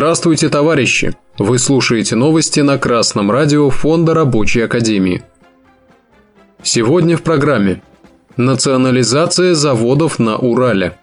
Здравствуйте, товарищи! Вы слушаете новости на Красном радио Фонда Рабочей Академии. Сегодня в программе Национализация заводов на Урале.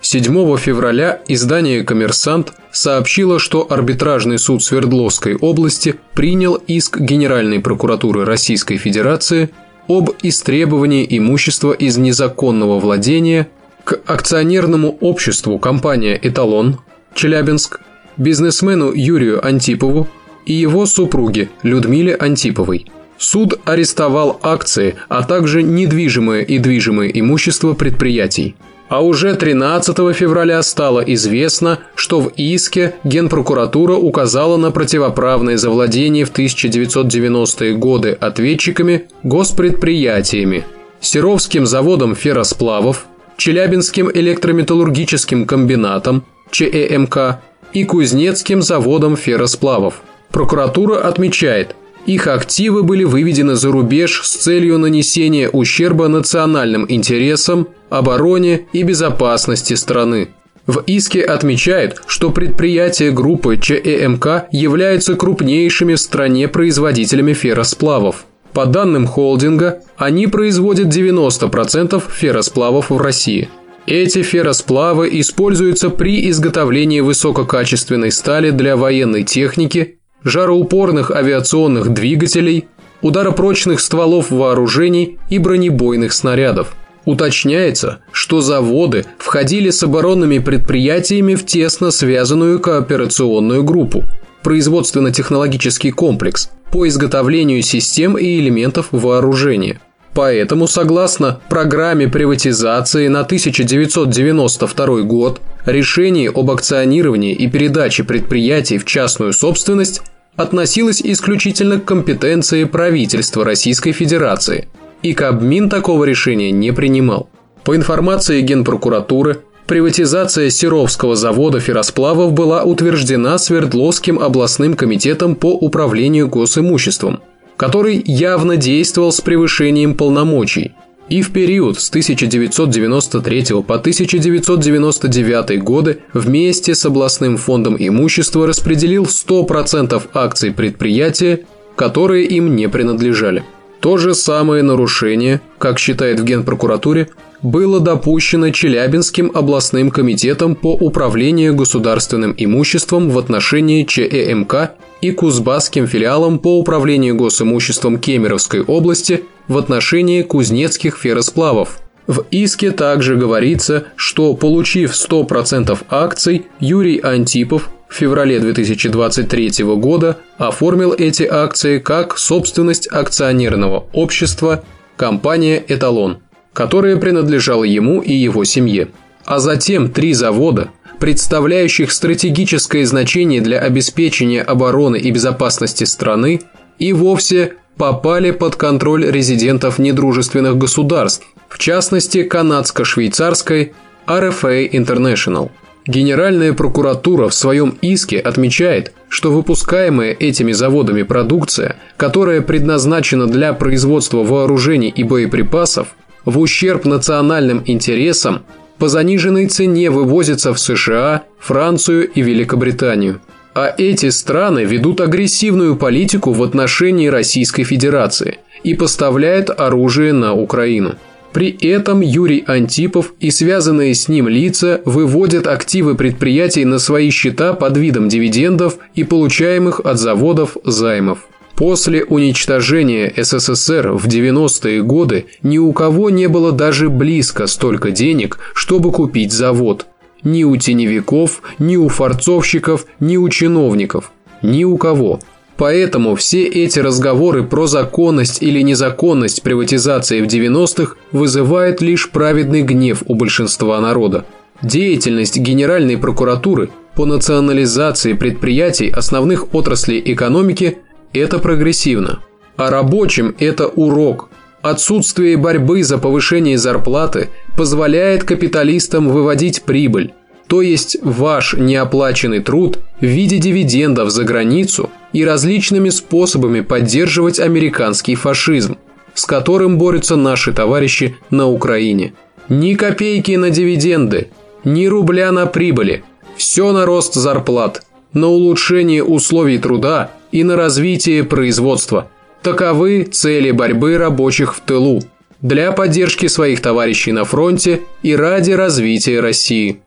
7 февраля издание «Коммерсант» сообщило, что арбитражный суд Свердловской области принял иск Генеральной прокуратуры Российской Федерации об истребовании имущества из незаконного владения к акционерному обществу компания «Эталон» Челябинск, бизнесмену Юрию Антипову и его супруге Людмиле Антиповой. Суд арестовал акции, а также недвижимое и движимое имущество предприятий. А уже 13 февраля стало известно, что в иске Генпрокуратура указала на противоправное завладение в 1990-е годы ответчиками госпредприятиями Серовским заводом ферросплавов, Челябинским электрометаллургическим комбинатом, ЧЭМК и Кузнецким заводом ферросплавов. Прокуратура отмечает, их активы были выведены за рубеж с целью нанесения ущерба национальным интересам, обороне и безопасности страны. В иске отмечают, что предприятия группы ЧЭМК являются крупнейшими в стране производителями ферросплавов. По данным холдинга, они производят 90% ферросплавов в России – эти ферросплавы используются при изготовлении высококачественной стали для военной техники, жароупорных авиационных двигателей, ударопрочных стволов вооружений и бронебойных снарядов. Уточняется, что заводы входили с оборонными предприятиями в тесно связанную кооперационную группу – производственно-технологический комплекс по изготовлению систем и элементов вооружения. Поэтому, согласно программе приватизации на 1992 год, решение об акционировании и передаче предприятий в частную собственность относилось исключительно к компетенции правительства Российской Федерации, и Кабмин такого решения не принимал. По информации Генпрокуратуры, приватизация Серовского завода ферросплавов была утверждена Свердловским областным комитетом по управлению госимуществом – который явно действовал с превышением полномочий и в период с 1993 по 1999 годы вместе с областным фондом имущества распределил 100% акций предприятия, которые им не принадлежали. То же самое нарушение, как считает в Генпрокуратуре, было допущено Челябинским областным комитетом по управлению государственным имуществом в отношении ЧЭМК и Кузбасским филиалом по управлению госимуществом Кемеровской области в отношении кузнецких ферросплавов. В иске также говорится, что, получив 100% акций, Юрий Антипов феврале 2023 года оформил эти акции как собственность акционерного общества компания «Эталон», которая принадлежала ему и его семье. А затем три завода, представляющих стратегическое значение для обеспечения обороны и безопасности страны, и вовсе попали под контроль резидентов недружественных государств, в частности канадско-швейцарской RFA International. Генеральная прокуратура в своем иске отмечает, что выпускаемая этими заводами продукция, которая предназначена для производства вооружений и боеприпасов, в ущерб национальным интересам по заниженной цене вывозятся в США, Францию и Великобританию. А эти страны ведут агрессивную политику в отношении Российской Федерации и поставляют оружие на Украину. При этом Юрий Антипов и связанные с ним лица выводят активы предприятий на свои счета под видом дивидендов и получаемых от заводов займов. После уничтожения СССР в 90-е годы ни у кого не было даже близко столько денег, чтобы купить завод. Ни у теневиков, ни у форцовщиков, ни у чиновников. Ни у кого. Поэтому все эти разговоры про законность или незаконность приватизации в 90-х вызывают лишь праведный гнев у большинства народа. Деятельность Генеральной прокуратуры по национализации предприятий основных отраслей экономики это прогрессивно. А рабочим это урок. Отсутствие борьбы за повышение зарплаты позволяет капиталистам выводить прибыль, то есть ваш неоплаченный труд в виде дивидендов за границу и различными способами поддерживать американский фашизм, с которым борются наши товарищи на Украине. Ни копейки на дивиденды, ни рубля на прибыли. Все на рост зарплат, на улучшение условий труда и на развитие производства. Таковы цели борьбы рабочих в тылу для поддержки своих товарищей на фронте и ради развития России.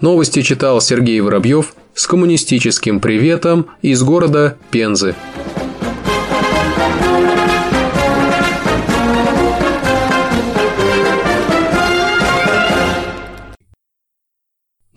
Новости читал Сергей Воробьев с коммунистическим приветом из города Пензы. Thank you.